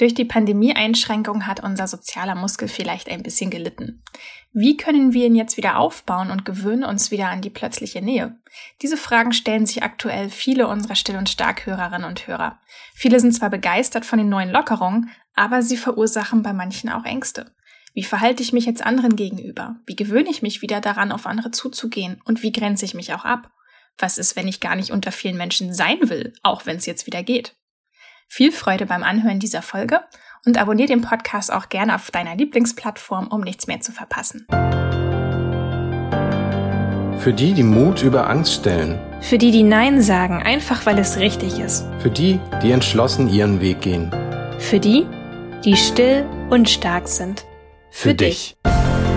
Durch die Pandemie-Einschränkung hat unser sozialer Muskel vielleicht ein bisschen gelitten. Wie können wir ihn jetzt wieder aufbauen und gewöhnen uns wieder an die plötzliche Nähe? Diese Fragen stellen sich aktuell viele unserer Still- und Stark-Hörerinnen und Hörer. Viele sind zwar begeistert von den neuen Lockerungen, aber sie verursachen bei manchen auch Ängste. Wie verhalte ich mich jetzt anderen gegenüber? Wie gewöhne ich mich wieder daran, auf andere zuzugehen? Und wie grenze ich mich auch ab? Was ist, wenn ich gar nicht unter vielen Menschen sein will, auch wenn es jetzt wieder geht? Viel Freude beim Anhören dieser Folge und abonniere den Podcast auch gerne auf deiner Lieblingsplattform, um nichts mehr zu verpassen. Für die, die Mut über Angst stellen. Für die, die Nein sagen, einfach weil es richtig ist. Für die, die entschlossen ihren Weg gehen. Für die, die still und stark sind. Für, Für dich. dich.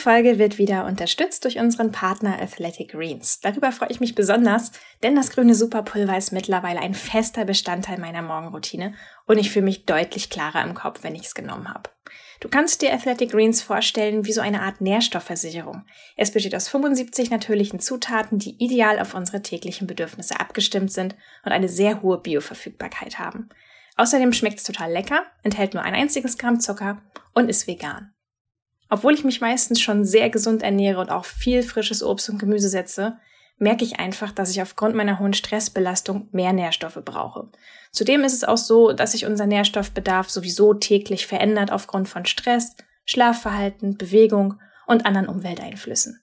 Folge wird wieder unterstützt durch unseren Partner Athletic Greens. Darüber freue ich mich besonders, denn das grüne Superpulver ist mittlerweile ein fester Bestandteil meiner Morgenroutine und ich fühle mich deutlich klarer im Kopf, wenn ich es genommen habe. Du kannst dir Athletic Greens vorstellen wie so eine Art Nährstoffversicherung. Es besteht aus 75 natürlichen Zutaten, die ideal auf unsere täglichen Bedürfnisse abgestimmt sind und eine sehr hohe Bioverfügbarkeit haben. Außerdem schmeckt es total lecker, enthält nur ein einziges Gramm Zucker und ist vegan. Obwohl ich mich meistens schon sehr gesund ernähre und auch viel frisches Obst und Gemüse setze, merke ich einfach, dass ich aufgrund meiner hohen Stressbelastung mehr Nährstoffe brauche. Zudem ist es auch so, dass sich unser Nährstoffbedarf sowieso täglich verändert aufgrund von Stress, Schlafverhalten, Bewegung und anderen Umwelteinflüssen.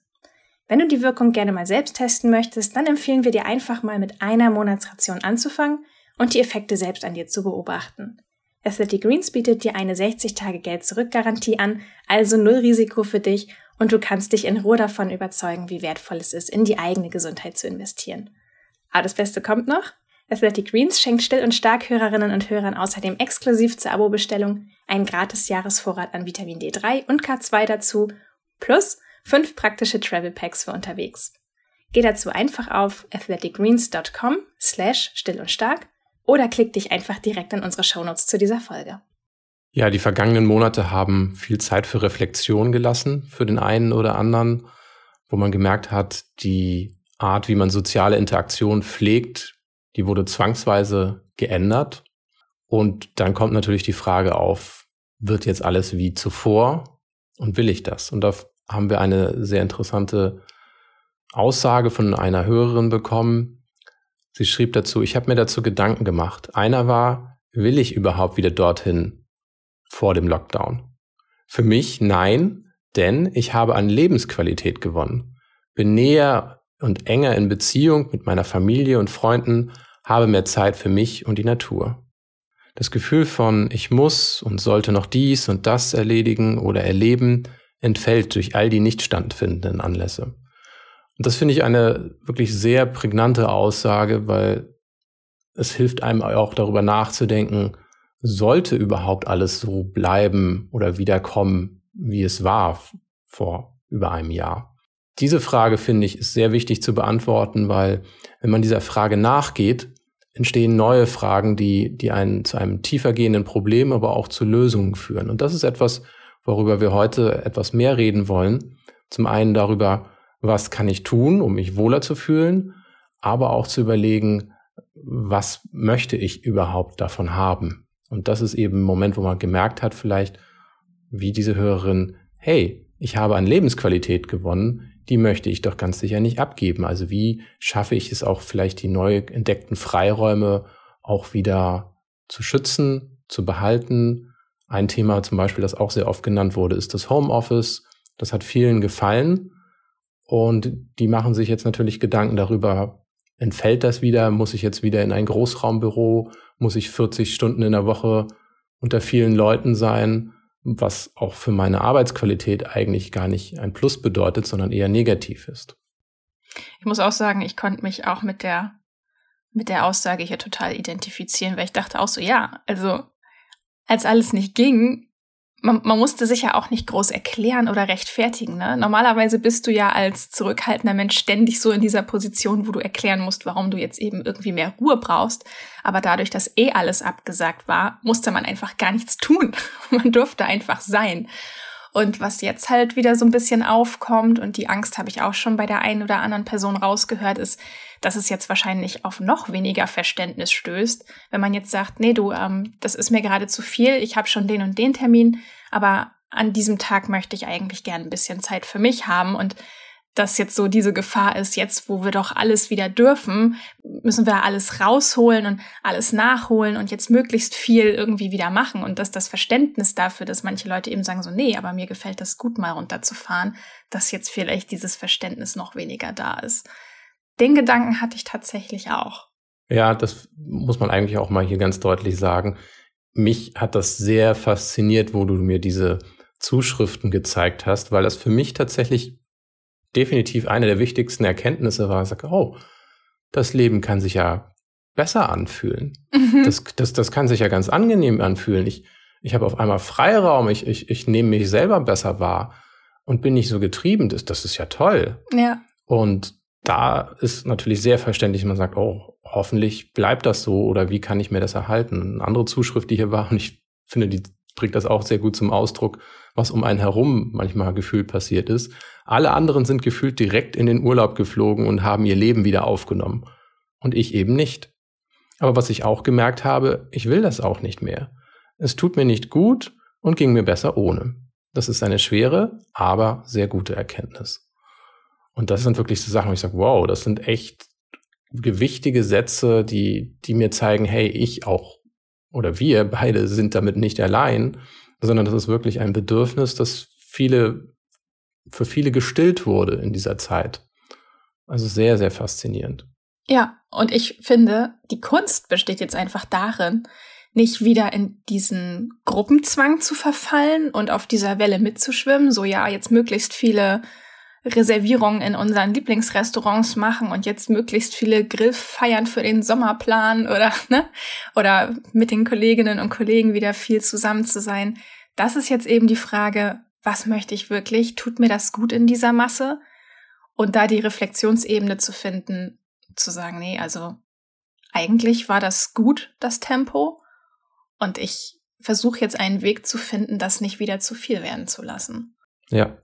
Wenn du die Wirkung gerne mal selbst testen möchtest, dann empfehlen wir dir einfach mal mit einer Monatsration anzufangen und die Effekte selbst an dir zu beobachten. Athletic Greens bietet dir eine 60-Tage-Geld-Zurück-Garantie an, also null Risiko für dich und du kannst dich in Ruhe davon überzeugen, wie wertvoll es ist, in die eigene Gesundheit zu investieren. Aber das Beste kommt noch. Athletic Greens schenkt Still- und Stark-Hörerinnen und Hörern außerdem exklusiv zur Abo-Bestellung einen gratis Jahresvorrat an Vitamin D3 und K2 dazu, plus fünf praktische Travel Packs für unterwegs. Geh dazu einfach auf athleticgreens.com slash still und stark oder klick dich einfach direkt in unsere Shownotes zu dieser Folge. Ja, die vergangenen Monate haben viel Zeit für Reflexion gelassen für den einen oder anderen, wo man gemerkt hat, die Art, wie man soziale Interaktion pflegt, die wurde zwangsweise geändert. Und dann kommt natürlich die Frage auf, wird jetzt alles wie zuvor und will ich das? Und da haben wir eine sehr interessante Aussage von einer Hörerin bekommen, Sie schrieb dazu, ich habe mir dazu Gedanken gemacht. Einer war, will ich überhaupt wieder dorthin vor dem Lockdown? Für mich nein, denn ich habe an Lebensqualität gewonnen, bin näher und enger in Beziehung mit meiner Familie und Freunden, habe mehr Zeit für mich und die Natur. Das Gefühl von ich muss und sollte noch dies und das erledigen oder erleben entfällt durch all die nicht standfindenden Anlässe. Und das finde ich eine wirklich sehr prägnante Aussage, weil es hilft einem auch darüber nachzudenken, sollte überhaupt alles so bleiben oder wiederkommen, wie es war vor über einem Jahr? Diese Frage, finde ich, ist sehr wichtig zu beantworten, weil wenn man dieser Frage nachgeht, entstehen neue Fragen, die, die einen zu einem tiefer gehenden Problem, aber auch zu Lösungen führen. Und das ist etwas, worüber wir heute etwas mehr reden wollen. Zum einen darüber, was kann ich tun, um mich wohler zu fühlen, aber auch zu überlegen, was möchte ich überhaupt davon haben. Und das ist eben ein Moment, wo man gemerkt hat, vielleicht, wie diese Hörerin, hey, ich habe an Lebensqualität gewonnen, die möchte ich doch ganz sicher nicht abgeben. Also wie schaffe ich es auch vielleicht die neu entdeckten Freiräume auch wieder zu schützen, zu behalten. Ein Thema zum Beispiel, das auch sehr oft genannt wurde, ist das Homeoffice. Das hat vielen gefallen. Und die machen sich jetzt natürlich Gedanken darüber, entfällt das wieder? Muss ich jetzt wieder in ein Großraumbüro? Muss ich 40 Stunden in der Woche unter vielen Leuten sein? Was auch für meine Arbeitsqualität eigentlich gar nicht ein Plus bedeutet, sondern eher negativ ist. Ich muss auch sagen, ich konnte mich auch mit der, mit der Aussage hier total identifizieren, weil ich dachte auch so, ja, also als alles nicht ging, man, man musste sich ja auch nicht groß erklären oder rechtfertigen. Ne? Normalerweise bist du ja als zurückhaltender Mensch ständig so in dieser Position, wo du erklären musst, warum du jetzt eben irgendwie mehr Ruhe brauchst. Aber dadurch, dass eh alles abgesagt war, musste man einfach gar nichts tun. man durfte einfach sein. Und was jetzt halt wieder so ein bisschen aufkommt, und die Angst habe ich auch schon bei der einen oder anderen Person rausgehört, ist, dass es jetzt wahrscheinlich auf noch weniger Verständnis stößt, wenn man jetzt sagt, nee, du, ähm, das ist mir gerade zu viel, ich habe schon den und den Termin, aber an diesem Tag möchte ich eigentlich gern ein bisschen Zeit für mich haben und dass jetzt so diese Gefahr ist, jetzt wo wir doch alles wieder dürfen, müssen wir alles rausholen und alles nachholen und jetzt möglichst viel irgendwie wieder machen und dass das Verständnis dafür, dass manche Leute eben sagen so, nee, aber mir gefällt das gut mal runterzufahren, dass jetzt vielleicht dieses Verständnis noch weniger da ist. Den Gedanken hatte ich tatsächlich auch. Ja, das muss man eigentlich auch mal hier ganz deutlich sagen. Mich hat das sehr fasziniert, wo du mir diese Zuschriften gezeigt hast, weil das für mich tatsächlich definitiv eine der wichtigsten Erkenntnisse war. Ich sage, oh, das Leben kann sich ja besser anfühlen. Mhm. Das, das, das kann sich ja ganz angenehm anfühlen. Ich, ich habe auf einmal Freiraum, ich, ich, ich nehme mich selber besser wahr und bin nicht so getrieben. Das, das ist ja toll. Ja. Und da ist natürlich sehr verständlich, man sagt, oh, hoffentlich bleibt das so oder wie kann ich mir das erhalten? Eine andere Zuschrift, die hier war, und ich finde, die bringt das auch sehr gut zum Ausdruck, was um einen herum manchmal gefühlt passiert ist. Alle anderen sind gefühlt direkt in den Urlaub geflogen und haben ihr Leben wieder aufgenommen. Und ich eben nicht. Aber was ich auch gemerkt habe, ich will das auch nicht mehr. Es tut mir nicht gut und ging mir besser ohne. Das ist eine schwere, aber sehr gute Erkenntnis. Und das sind wirklich so Sachen, wo ich sage, wow, das sind echt gewichtige Sätze, die, die mir zeigen, hey, ich auch oder wir beide sind damit nicht allein, sondern das ist wirklich ein Bedürfnis, das viele, für viele gestillt wurde in dieser Zeit. Also sehr, sehr faszinierend. Ja, und ich finde, die Kunst besteht jetzt einfach darin, nicht wieder in diesen Gruppenzwang zu verfallen und auf dieser Welle mitzuschwimmen, so ja, jetzt möglichst viele Reservierungen in unseren Lieblingsrestaurants machen und jetzt möglichst viele Grillfeiern für den Sommer planen oder, ne? Oder mit den Kolleginnen und Kollegen wieder viel zusammen zu sein. Das ist jetzt eben die Frage, was möchte ich wirklich? Tut mir das gut in dieser Masse? Und da die Reflexionsebene zu finden, zu sagen, nee, also eigentlich war das gut, das Tempo. Und ich versuche jetzt einen Weg zu finden, das nicht wieder zu viel werden zu lassen. Ja,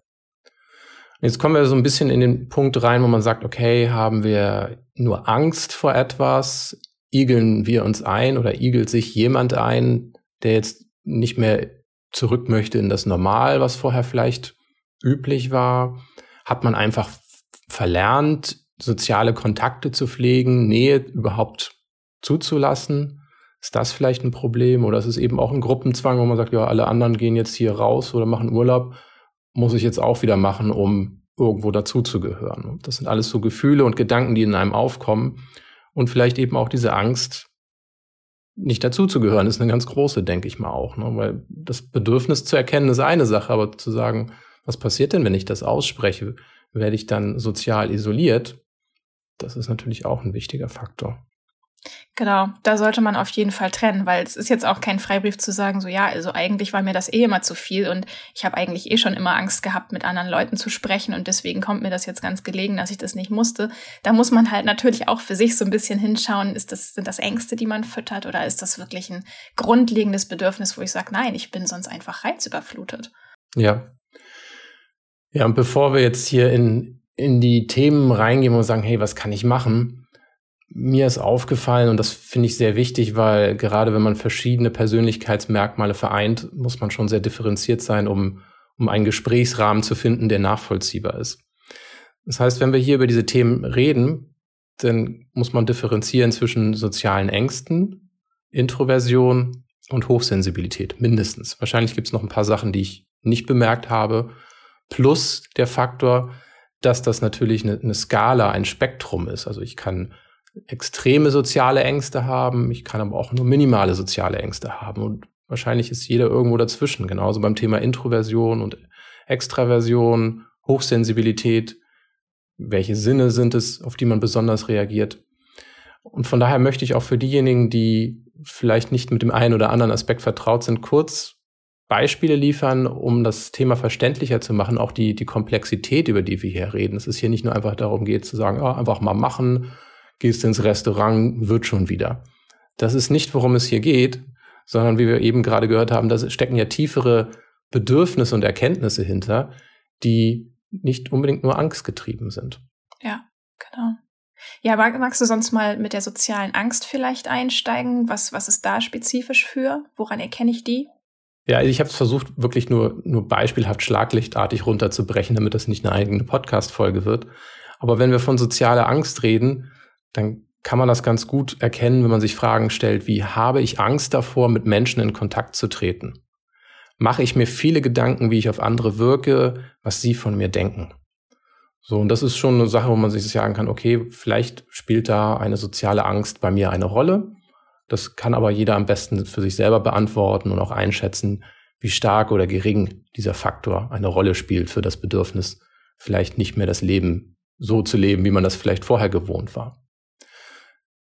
Jetzt kommen wir so ein bisschen in den Punkt rein, wo man sagt, okay, haben wir nur Angst vor etwas? Igeln wir uns ein oder igelt sich jemand ein, der jetzt nicht mehr zurück möchte in das Normal, was vorher vielleicht üblich war? Hat man einfach verlernt, soziale Kontakte zu pflegen, Nähe überhaupt zuzulassen? Ist das vielleicht ein Problem? Oder ist es eben auch ein Gruppenzwang, wo man sagt, ja, alle anderen gehen jetzt hier raus oder machen Urlaub muss ich jetzt auch wieder machen, um irgendwo dazuzugehören. Das sind alles so Gefühle und Gedanken, die in einem aufkommen. Und vielleicht eben auch diese Angst, nicht dazuzugehören, ist eine ganz große, denke ich mal auch. Ne? Weil das Bedürfnis zu erkennen ist eine Sache, aber zu sagen, was passiert denn, wenn ich das ausspreche? Werde ich dann sozial isoliert? Das ist natürlich auch ein wichtiger Faktor. Genau, da sollte man auf jeden Fall trennen, weil es ist jetzt auch kein Freibrief zu sagen, so ja, also eigentlich war mir das eh immer zu viel und ich habe eigentlich eh schon immer Angst gehabt, mit anderen Leuten zu sprechen und deswegen kommt mir das jetzt ganz gelegen, dass ich das nicht musste. Da muss man halt natürlich auch für sich so ein bisschen hinschauen, ist das, sind das Ängste, die man füttert oder ist das wirklich ein grundlegendes Bedürfnis, wo ich sage, nein, ich bin sonst einfach reizüberflutet. Ja. Ja, und bevor wir jetzt hier in, in die Themen reingehen und sagen, hey, was kann ich machen? Mir ist aufgefallen, und das finde ich sehr wichtig, weil gerade wenn man verschiedene Persönlichkeitsmerkmale vereint, muss man schon sehr differenziert sein, um, um einen Gesprächsrahmen zu finden, der nachvollziehbar ist. Das heißt, wenn wir hier über diese Themen reden, dann muss man differenzieren zwischen sozialen Ängsten, Introversion und Hochsensibilität, mindestens. Wahrscheinlich gibt es noch ein paar Sachen, die ich nicht bemerkt habe, plus der Faktor, dass das natürlich eine, eine Skala, ein Spektrum ist. Also ich kann extreme soziale Ängste haben, ich kann aber auch nur minimale soziale Ängste haben. Und wahrscheinlich ist jeder irgendwo dazwischen. Genauso beim Thema Introversion und Extraversion, Hochsensibilität. Welche Sinne sind es, auf die man besonders reagiert? Und von daher möchte ich auch für diejenigen, die vielleicht nicht mit dem einen oder anderen Aspekt vertraut sind, kurz Beispiele liefern, um das Thema verständlicher zu machen, auch die, die Komplexität, über die wir hier reden. Es ist hier nicht nur einfach darum geht zu sagen, oh, einfach mal machen, gehst ins Restaurant, wird schon wieder. Das ist nicht, worum es hier geht, sondern wie wir eben gerade gehört haben, da stecken ja tiefere Bedürfnisse und Erkenntnisse hinter, die nicht unbedingt nur angstgetrieben sind. Ja, genau. Ja, magst du sonst mal mit der sozialen Angst vielleicht einsteigen? Was, was ist da spezifisch für? Woran erkenne ich die? Ja, ich habe es versucht, wirklich nur, nur beispielhaft schlaglichtartig runterzubrechen, damit das nicht eine eigene Podcast-Folge wird. Aber wenn wir von sozialer Angst reden, dann kann man das ganz gut erkennen, wenn man sich Fragen stellt, wie habe ich Angst davor, mit Menschen in Kontakt zu treten? Mache ich mir viele Gedanken, wie ich auf andere wirke, was sie von mir denken? So, und das ist schon eine Sache, wo man sich sagen kann, okay, vielleicht spielt da eine soziale Angst bei mir eine Rolle. Das kann aber jeder am besten für sich selber beantworten und auch einschätzen, wie stark oder gering dieser Faktor eine Rolle spielt für das Bedürfnis, vielleicht nicht mehr das Leben so zu leben, wie man das vielleicht vorher gewohnt war.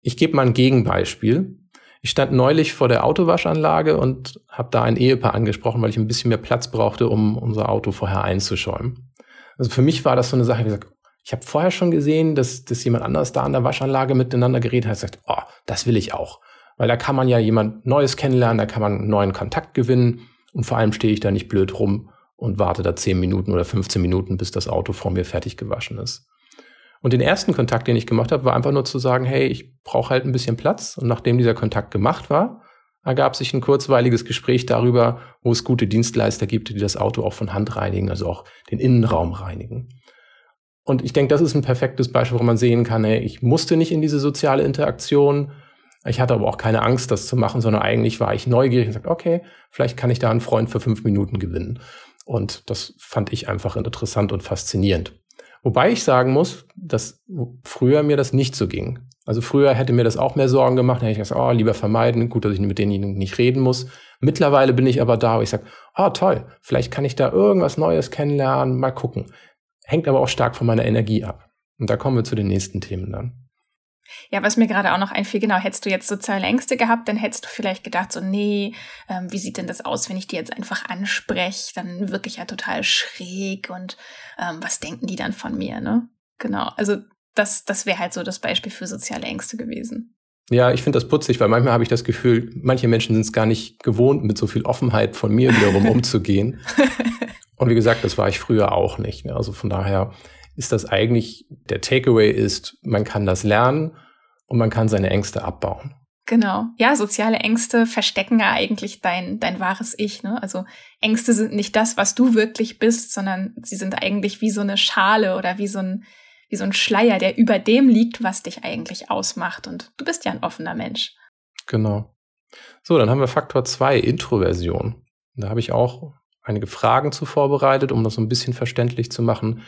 Ich gebe mal ein Gegenbeispiel. Ich stand neulich vor der Autowaschanlage und habe da ein Ehepaar angesprochen, weil ich ein bisschen mehr Platz brauchte, um unser Auto vorher einzuschäumen. Also für mich war das so eine Sache, wie ich habe vorher schon gesehen, dass, dass jemand anderes da an der Waschanlage miteinander geredet hat, sagt, oh, das will ich auch. Weil da kann man ja jemand Neues kennenlernen, da kann man einen neuen Kontakt gewinnen und vor allem stehe ich da nicht blöd rum und warte da 10 Minuten oder 15 Minuten, bis das Auto vor mir fertig gewaschen ist. Und den ersten Kontakt, den ich gemacht habe, war einfach nur zu sagen, hey, ich brauche halt ein bisschen Platz. Und nachdem dieser Kontakt gemacht war, ergab sich ein kurzweiliges Gespräch darüber, wo es gute Dienstleister gibt, die das Auto auch von Hand reinigen, also auch den Innenraum reinigen. Und ich denke, das ist ein perfektes Beispiel, wo man sehen kann, hey, ich musste nicht in diese soziale Interaktion. Ich hatte aber auch keine Angst, das zu machen, sondern eigentlich war ich neugierig und sagte, okay, vielleicht kann ich da einen Freund für fünf Minuten gewinnen. Und das fand ich einfach interessant und faszinierend. Wobei ich sagen muss, dass früher mir das nicht so ging. Also früher hätte mir das auch mehr Sorgen gemacht, dann hätte ich gesagt, oh, lieber vermeiden, gut, dass ich mit denjenigen nicht reden muss. Mittlerweile bin ich aber da, wo ich sage, oh toll, vielleicht kann ich da irgendwas Neues kennenlernen, mal gucken. Hängt aber auch stark von meiner Energie ab. Und da kommen wir zu den nächsten Themen dann. Ja, was mir gerade auch noch einfiel, genau, hättest du jetzt soziale Ängste gehabt, dann hättest du vielleicht gedacht, so, nee, ähm, wie sieht denn das aus, wenn ich die jetzt einfach anspreche? Dann wirklich ja total schräg und ähm, was denken die dann von mir, ne? Genau, also das, das wäre halt so das Beispiel für soziale Ängste gewesen. Ja, ich finde das putzig, weil manchmal habe ich das Gefühl, manche Menschen sind es gar nicht gewohnt, mit so viel Offenheit von mir wiederum umzugehen. Und wie gesagt, das war ich früher auch nicht. Ne? Also von daher ist das eigentlich, der Takeaway ist, man kann das lernen und man kann seine Ängste abbauen. Genau. Ja, soziale Ängste verstecken ja eigentlich dein, dein wahres Ich. Ne? Also Ängste sind nicht das, was du wirklich bist, sondern sie sind eigentlich wie so eine Schale oder wie so ein, wie so ein Schleier, der über dem liegt, was dich eigentlich ausmacht. Und du bist ja ein offener Mensch. Genau. So, dann haben wir Faktor 2, Introversion. Da habe ich auch einige Fragen zu vorbereitet, um das so ein bisschen verständlich zu machen.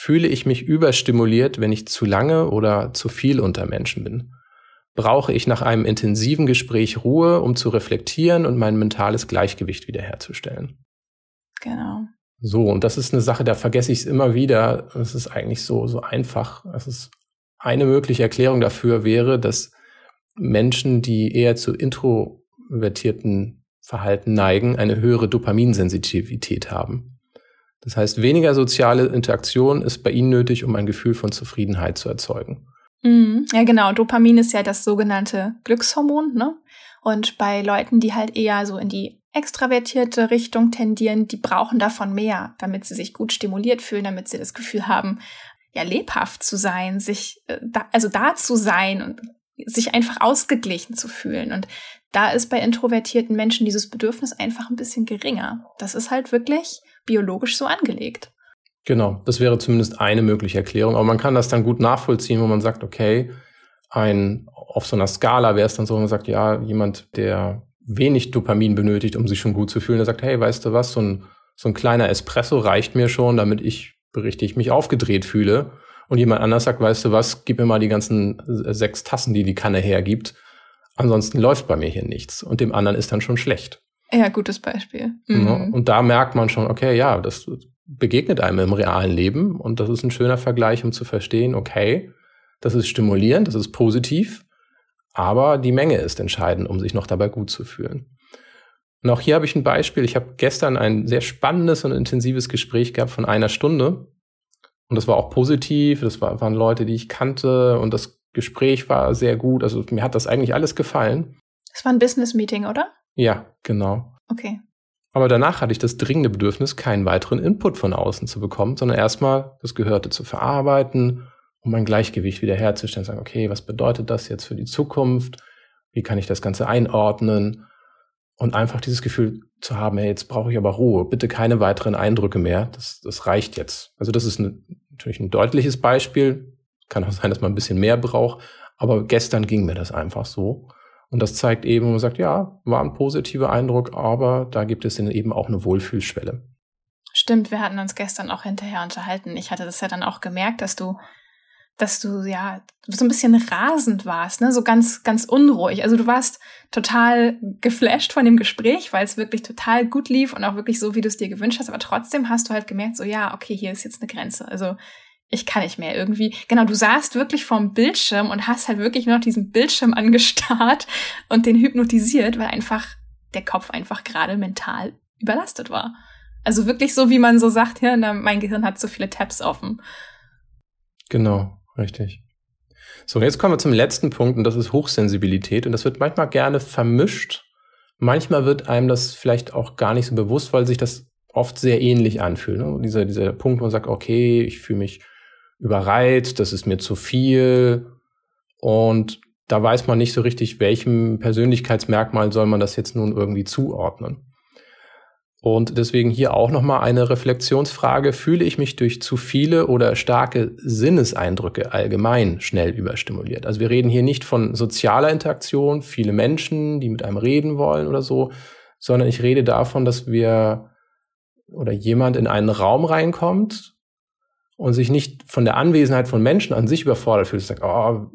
Fühle ich mich überstimuliert, wenn ich zu lange oder zu viel unter Menschen bin? Brauche ich nach einem intensiven Gespräch Ruhe, um zu reflektieren und mein mentales Gleichgewicht wiederherzustellen? Genau. So, und das ist eine Sache, da vergesse ich es immer wieder. Es ist eigentlich so, so einfach. Es ist eine mögliche Erklärung dafür wäre, dass Menschen, die eher zu introvertierten Verhalten neigen, eine höhere Dopaminsensitivität haben. Das heißt, weniger soziale Interaktion ist bei ihnen nötig, um ein Gefühl von Zufriedenheit zu erzeugen. Mhm. Ja, genau. Dopamin ist ja das sogenannte Glückshormon, ne? Und bei Leuten, die halt eher so in die extravertierte Richtung tendieren, die brauchen davon mehr, damit sie sich gut stimuliert fühlen, damit sie das Gefühl haben, ja, lebhaft zu sein, sich, äh, also da zu sein und sich einfach ausgeglichen zu fühlen. Und da ist bei introvertierten Menschen dieses Bedürfnis einfach ein bisschen geringer. Das ist halt wirklich biologisch so angelegt. Genau, das wäre zumindest eine mögliche Erklärung. Aber man kann das dann gut nachvollziehen, wo man sagt, okay, ein, auf so einer Skala wäre es dann so, wo man sagt, ja, jemand, der wenig Dopamin benötigt, um sich schon gut zu fühlen, der sagt, hey, weißt du was, so ein, so ein kleiner Espresso reicht mir schon, damit ich richtig mich aufgedreht fühle. Und jemand anders sagt, weißt du was, gib mir mal die ganzen sechs Tassen, die die Kanne hergibt. Ansonsten läuft bei mir hier nichts. Und dem anderen ist dann schon schlecht. Ja, gutes Beispiel. Mhm. Und da merkt man schon, okay, ja, das begegnet einem im realen Leben und das ist ein schöner Vergleich, um zu verstehen, okay, das ist stimulierend, das ist positiv, aber die Menge ist entscheidend, um sich noch dabei gut zu fühlen. Und auch hier habe ich ein Beispiel. Ich habe gestern ein sehr spannendes und intensives Gespräch gehabt von einer Stunde. Und das war auch positiv. Das war, waren Leute, die ich kannte. Und das Gespräch war sehr gut. Also mir hat das eigentlich alles gefallen. Das war ein Business-Meeting, oder? Ja, genau. Okay. Aber danach hatte ich das dringende Bedürfnis, keinen weiteren Input von außen zu bekommen, sondern erstmal das Gehörte zu verarbeiten, um mein Gleichgewicht wiederherzustellen. Sagen, okay, was bedeutet das jetzt für die Zukunft? Wie kann ich das Ganze einordnen? Und einfach dieses Gefühl zu haben, hey, jetzt brauche ich aber Ruhe, bitte keine weiteren Eindrücke mehr, das, das reicht jetzt. Also das ist eine, natürlich ein deutliches Beispiel, kann auch sein, dass man ein bisschen mehr braucht, aber gestern ging mir das einfach so. Und das zeigt eben, man sagt, ja, war ein positiver Eindruck, aber da gibt es eben auch eine Wohlfühlschwelle. Stimmt, wir hatten uns gestern auch hinterher unterhalten. Ich hatte das ja dann auch gemerkt, dass du dass du ja so ein bisschen rasend warst, ne, so ganz ganz unruhig. Also du warst total geflasht von dem Gespräch, weil es wirklich total gut lief und auch wirklich so, wie du es dir gewünscht hast. Aber trotzdem hast du halt gemerkt, so ja, okay, hier ist jetzt eine Grenze. Also ich kann nicht mehr irgendwie. Genau, du saßt wirklich vorm Bildschirm und hast halt wirklich nur noch diesen Bildschirm angestarrt und den hypnotisiert, weil einfach der Kopf einfach gerade mental überlastet war. Also wirklich so, wie man so sagt, ja, mein Gehirn hat so viele Tabs offen. Genau. Richtig. So, jetzt kommen wir zum letzten Punkt und das ist Hochsensibilität und das wird manchmal gerne vermischt. Manchmal wird einem das vielleicht auch gar nicht so bewusst, weil sich das oft sehr ähnlich anfühlt. Ne? Dieser, dieser Punkt, wo man sagt, okay, ich fühle mich überreizt, das ist mir zu viel und da weiß man nicht so richtig, welchem Persönlichkeitsmerkmal soll man das jetzt nun irgendwie zuordnen. Und deswegen hier auch nochmal eine Reflexionsfrage. Fühle ich mich durch zu viele oder starke Sinneseindrücke allgemein schnell überstimuliert? Also wir reden hier nicht von sozialer Interaktion, viele Menschen, die mit einem reden wollen oder so, sondern ich rede davon, dass wir oder jemand in einen Raum reinkommt und sich nicht von der Anwesenheit von Menschen an sich überfordert fühlt, sagt, oh,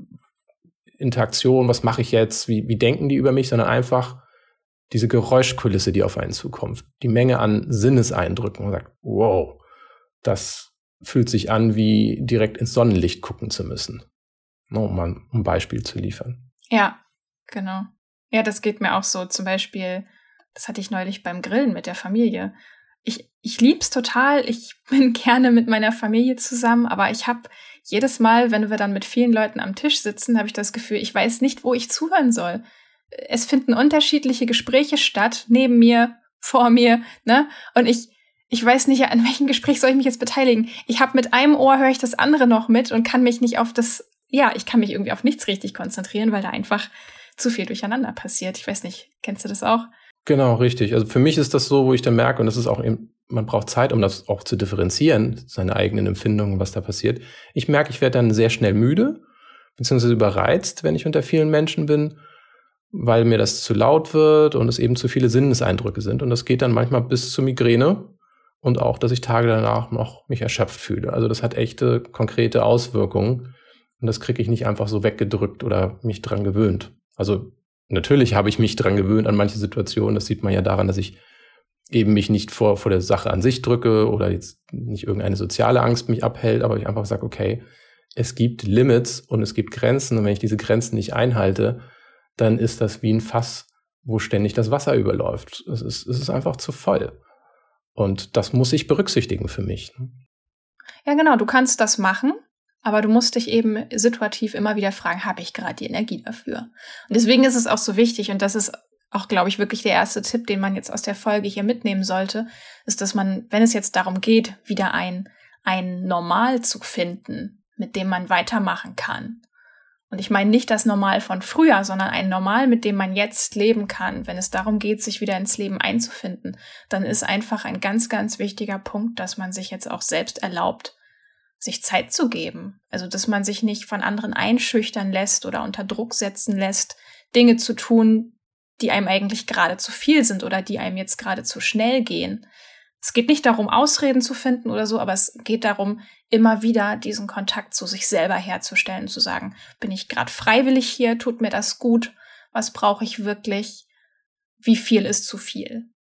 Interaktion, was mache ich jetzt, wie, wie denken die über mich, sondern einfach diese Geräuschkulisse, die auf einen zukommt, die Menge an Sinneseindrücken und sagt, wow, das fühlt sich an, wie direkt ins Sonnenlicht gucken zu müssen. Um mal ein Beispiel zu liefern. Ja, genau. Ja, das geht mir auch so. Zum Beispiel, das hatte ich neulich beim Grillen mit der Familie. Ich, ich lieb's total. Ich bin gerne mit meiner Familie zusammen, aber ich habe jedes Mal, wenn wir dann mit vielen Leuten am Tisch sitzen, habe ich das Gefühl, ich weiß nicht, wo ich zuhören soll es finden unterschiedliche Gespräche statt, neben mir, vor mir, ne? Und ich, ich weiß nicht, an welchem Gespräch soll ich mich jetzt beteiligen. Ich habe mit einem Ohr höre ich das andere noch mit und kann mich nicht auf das, ja, ich kann mich irgendwie auf nichts richtig konzentrieren, weil da einfach zu viel durcheinander passiert. Ich weiß nicht, kennst du das auch? Genau, richtig. Also für mich ist das so, wo ich dann merke, und das ist auch eben, man braucht Zeit, um das auch zu differenzieren, seine eigenen Empfindungen, was da passiert. Ich merke, ich werde dann sehr schnell müde, beziehungsweise überreizt, wenn ich unter vielen Menschen bin weil mir das zu laut wird und es eben zu viele Sinneseindrücke sind. Und das geht dann manchmal bis zur Migräne und auch, dass ich Tage danach noch mich erschöpft fühle. Also das hat echte, konkrete Auswirkungen. Und das kriege ich nicht einfach so weggedrückt oder mich dran gewöhnt. Also natürlich habe ich mich dran gewöhnt an manche Situationen. Das sieht man ja daran, dass ich eben mich nicht vor, vor der Sache an sich drücke oder jetzt nicht irgendeine soziale Angst mich abhält, aber ich einfach sage, okay, es gibt Limits und es gibt Grenzen und wenn ich diese Grenzen nicht einhalte, dann ist das wie ein Fass, wo ständig das Wasser überläuft. Es ist, es ist einfach zu voll. Und das muss ich berücksichtigen für mich. Ne? Ja, genau, du kannst das machen, aber du musst dich eben situativ immer wieder fragen, habe ich gerade die Energie dafür? Und deswegen ist es auch so wichtig, und das ist auch, glaube ich, wirklich der erste Tipp, den man jetzt aus der Folge hier mitnehmen sollte, ist, dass man, wenn es jetzt darum geht, wieder ein, ein Normal zu finden, mit dem man weitermachen kann, und ich meine nicht das Normal von früher, sondern ein Normal, mit dem man jetzt leben kann, wenn es darum geht, sich wieder ins Leben einzufinden, dann ist einfach ein ganz, ganz wichtiger Punkt, dass man sich jetzt auch selbst erlaubt, sich Zeit zu geben. Also, dass man sich nicht von anderen einschüchtern lässt oder unter Druck setzen lässt, Dinge zu tun, die einem eigentlich gerade zu viel sind oder die einem jetzt gerade zu schnell gehen. Es geht nicht darum, Ausreden zu finden oder so, aber es geht darum, immer wieder diesen Kontakt zu sich selber herzustellen, zu sagen, bin ich gerade freiwillig hier, tut mir das gut, was brauche ich wirklich, wie viel ist zu viel.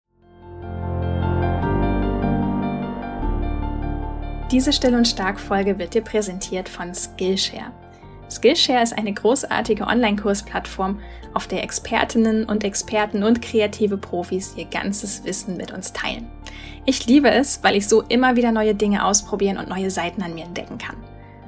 Diese Still- und Stark-Folge wird dir präsentiert von Skillshare. Skillshare ist eine großartige Online-Kursplattform, auf der Expertinnen und Experten und kreative Profis ihr ganzes Wissen mit uns teilen. Ich liebe es, weil ich so immer wieder neue Dinge ausprobieren und neue Seiten an mir entdecken kann.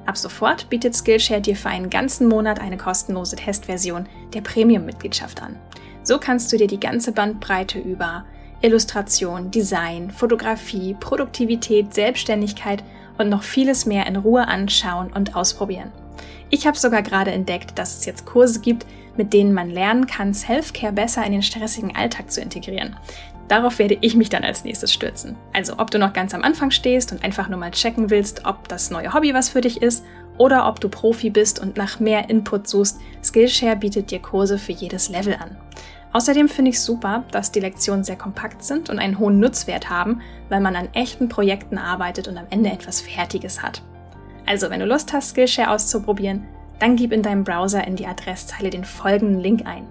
Ab sofort bietet Skillshare dir für einen ganzen Monat eine kostenlose Testversion der Premium-Mitgliedschaft an. So kannst du dir die ganze Bandbreite über Illustration, Design, Fotografie, Produktivität, Selbstständigkeit und noch vieles mehr in Ruhe anschauen und ausprobieren. Ich habe sogar gerade entdeckt, dass es jetzt Kurse gibt, mit denen man lernen kann, Self-Care besser in den stressigen Alltag zu integrieren. Darauf werde ich mich dann als nächstes stürzen. Also ob du noch ganz am Anfang stehst und einfach nur mal checken willst, ob das neue Hobby was für dich ist, oder ob du Profi bist und nach mehr Input suchst, Skillshare bietet dir Kurse für jedes Level an. Außerdem finde ich super, dass die Lektionen sehr kompakt sind und einen hohen Nutzwert haben, weil man an echten Projekten arbeitet und am Ende etwas Fertiges hat. Also, wenn du Lust hast, Skillshare auszuprobieren, dann gib in deinem Browser in die Adresszeile den folgenden Link ein: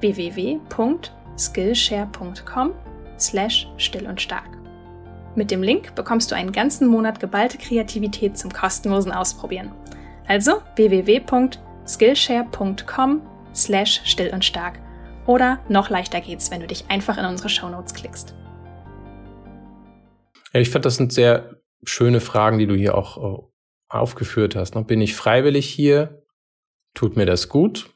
www.skillshare.com/slash still und stark. Mit dem Link bekommst du einen ganzen Monat geballte Kreativität zum kostenlosen Ausprobieren. Also www.skillshare.com/slash still und stark. Oder noch leichter geht's, wenn du dich einfach in unsere Shownotes klickst. Ja, ich fand, das sind sehr schöne Fragen, die du hier auch äh, aufgeführt hast. Bin ich freiwillig hier? Tut mir das gut?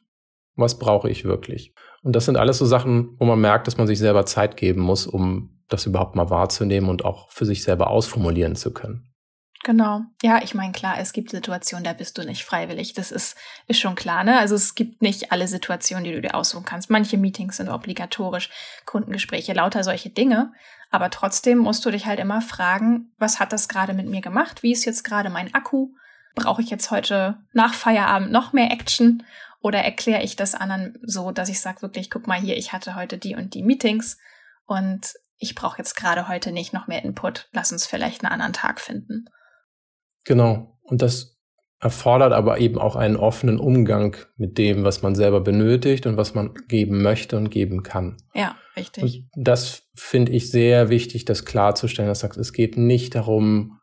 Was brauche ich wirklich? Und das sind alles so Sachen, wo man merkt, dass man sich selber Zeit geben muss, um das überhaupt mal wahrzunehmen und auch für sich selber ausformulieren zu können. Genau. Ja, ich meine, klar, es gibt Situationen, da bist du nicht freiwillig. Das ist, ist schon klar, ne? Also es gibt nicht alle Situationen, die du dir aussuchen kannst. Manche Meetings sind obligatorisch, Kundengespräche, lauter solche Dinge. Aber trotzdem musst du dich halt immer fragen, was hat das gerade mit mir gemacht? Wie ist jetzt gerade mein Akku? Brauche ich jetzt heute nach Feierabend noch mehr Action? Oder erkläre ich das anderen so, dass ich sage wirklich, guck mal hier, ich hatte heute die und die Meetings und ich brauche jetzt gerade heute nicht noch mehr Input. Lass uns vielleicht einen anderen Tag finden. Genau. Und das erfordert aber eben auch einen offenen Umgang mit dem, was man selber benötigt und was man geben möchte und geben kann. Ja, richtig. Und das finde ich sehr wichtig, das klarzustellen, dass du sagst, es geht nicht darum,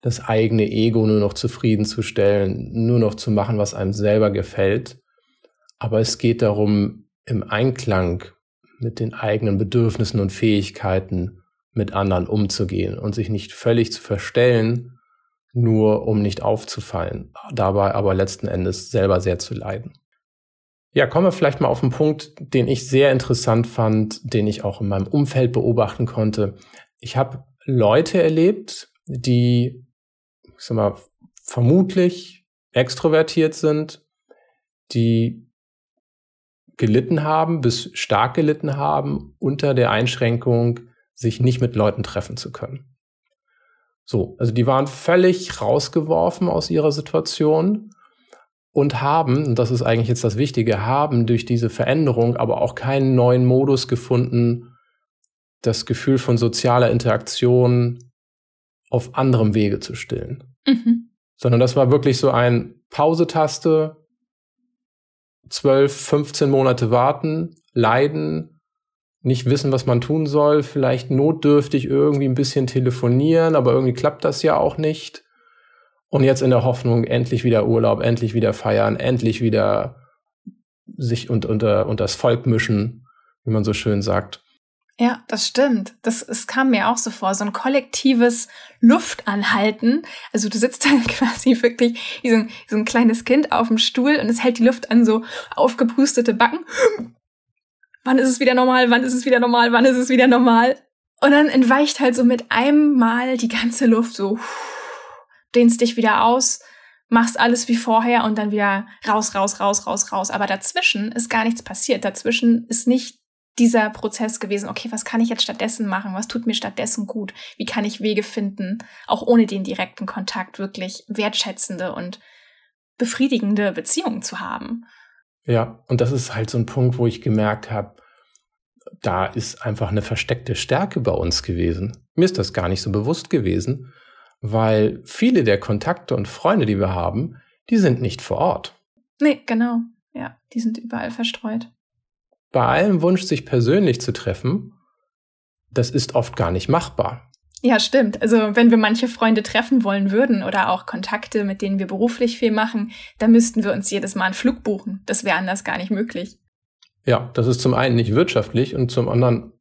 das eigene Ego nur noch zufriedenzustellen, nur noch zu machen, was einem selber gefällt. Aber es geht darum, im Einklang mit den eigenen Bedürfnissen und Fähigkeiten mit anderen umzugehen und sich nicht völlig zu verstellen, nur um nicht aufzufallen, dabei aber letzten Endes selber sehr zu leiden. Ja, kommen wir vielleicht mal auf einen Punkt, den ich sehr interessant fand, den ich auch in meinem Umfeld beobachten konnte. Ich habe Leute erlebt, die, ich sag mal, vermutlich extrovertiert sind, die gelitten haben, bis stark gelitten haben unter der Einschränkung, sich nicht mit Leuten treffen zu können. So, also die waren völlig rausgeworfen aus ihrer Situation und haben, und das ist eigentlich jetzt das Wichtige, haben durch diese Veränderung aber auch keinen neuen Modus gefunden, das Gefühl von sozialer Interaktion auf anderem Wege zu stillen. Mhm. Sondern das war wirklich so ein Pausetaste, 12, 15 Monate warten, leiden, nicht wissen, was man tun soll, vielleicht notdürftig irgendwie ein bisschen telefonieren, aber irgendwie klappt das ja auch nicht. Und jetzt in der Hoffnung, endlich wieder Urlaub, endlich wieder feiern, endlich wieder sich und unter, unter das Volk mischen, wie man so schön sagt. Ja, das stimmt. Das, es kam mir auch so vor, so ein kollektives Luftanhalten. Also du sitzt dann quasi wirklich wie so ein, so ein kleines Kind auf dem Stuhl und es hält die Luft an so aufgepustete Backen wann ist es wieder normal, wann ist es wieder normal, wann ist es wieder normal. Und dann entweicht halt so mit einem Mal die ganze Luft so, dehnst dich wieder aus, machst alles wie vorher und dann wieder raus, raus, raus, raus, raus. Aber dazwischen ist gar nichts passiert. Dazwischen ist nicht dieser Prozess gewesen, okay, was kann ich jetzt stattdessen machen? Was tut mir stattdessen gut? Wie kann ich Wege finden, auch ohne den direkten Kontakt wirklich wertschätzende und befriedigende Beziehungen zu haben? Ja, und das ist halt so ein Punkt, wo ich gemerkt habe, da ist einfach eine versteckte Stärke bei uns gewesen. Mir ist das gar nicht so bewusst gewesen, weil viele der Kontakte und Freunde, die wir haben, die sind nicht vor Ort. Nee, genau. Ja, die sind überall verstreut. Bei allem Wunsch, sich persönlich zu treffen, das ist oft gar nicht machbar. Ja, stimmt. Also wenn wir manche Freunde treffen wollen würden oder auch Kontakte, mit denen wir beruflich viel machen, dann müssten wir uns jedes Mal einen Flug buchen. Das wäre anders gar nicht möglich. Ja, das ist zum einen nicht wirtschaftlich und zum anderen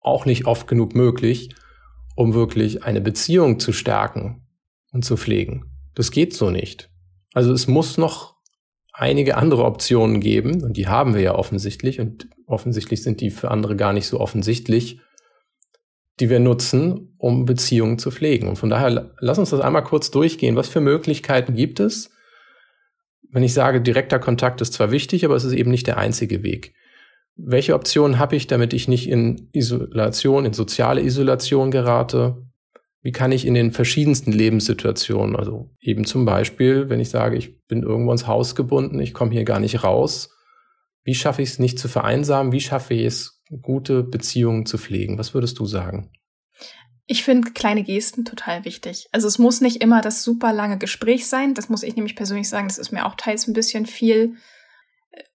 auch nicht oft genug möglich, um wirklich eine Beziehung zu stärken und zu pflegen. Das geht so nicht. Also es muss noch einige andere Optionen geben und die haben wir ja offensichtlich und offensichtlich sind die für andere gar nicht so offensichtlich, die wir nutzen, um Beziehungen zu pflegen. Und von daher lass uns das einmal kurz durchgehen. Was für Möglichkeiten gibt es? Wenn ich sage, direkter Kontakt ist zwar wichtig, aber es ist eben nicht der einzige Weg. Welche Optionen habe ich, damit ich nicht in Isolation, in soziale Isolation gerate? Wie kann ich in den verschiedensten Lebenssituationen, also eben zum Beispiel, wenn ich sage, ich bin irgendwo ins Haus gebunden, ich komme hier gar nicht raus, wie schaffe ich es nicht zu vereinsamen? Wie schaffe ich es, gute Beziehungen zu pflegen? Was würdest du sagen? Ich finde kleine Gesten total wichtig. Also es muss nicht immer das super lange Gespräch sein. Das muss ich nämlich persönlich sagen, das ist mir auch teils ein bisschen viel.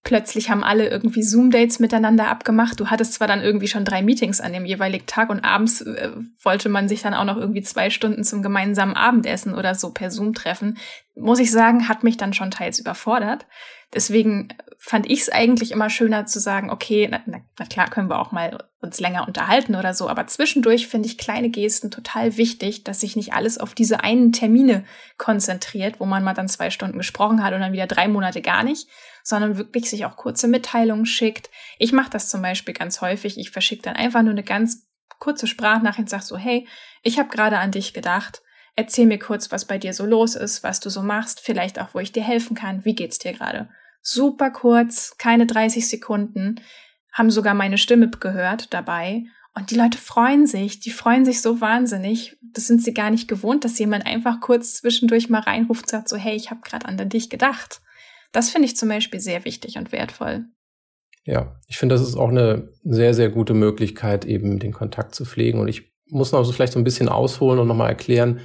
Plötzlich haben alle irgendwie Zoom-Dates miteinander abgemacht. Du hattest zwar dann irgendwie schon drei Meetings an dem jeweiligen Tag und abends äh, wollte man sich dann auch noch irgendwie zwei Stunden zum gemeinsamen Abendessen oder so per Zoom treffen. Muss ich sagen, hat mich dann schon teils überfordert. Deswegen fand ich es eigentlich immer schöner zu sagen, okay, na, na, klar können wir auch mal uns länger unterhalten oder so, aber zwischendurch finde ich kleine Gesten total wichtig, dass sich nicht alles auf diese einen Termine konzentriert, wo man mal dann zwei Stunden gesprochen hat und dann wieder drei Monate gar nicht, sondern wirklich sich auch kurze Mitteilungen schickt. Ich mache das zum Beispiel ganz häufig. Ich verschicke dann einfach nur eine ganz kurze Sprachnachricht und sage so, hey, ich habe gerade an dich gedacht. Erzähl mir kurz, was bei dir so los ist, was du so machst, vielleicht auch, wo ich dir helfen kann. Wie geht's dir gerade? super kurz, keine 30 Sekunden, haben sogar meine Stimme gehört dabei. Und die Leute freuen sich, die freuen sich so wahnsinnig. Das sind sie gar nicht gewohnt, dass jemand einfach kurz zwischendurch mal reinruft und sagt so, hey, ich habe gerade an dich gedacht. Das finde ich zum Beispiel sehr wichtig und wertvoll. Ja, ich finde, das ist auch eine sehr, sehr gute Möglichkeit, eben den Kontakt zu pflegen. Und ich muss noch so vielleicht so ein bisschen ausholen und nochmal erklären,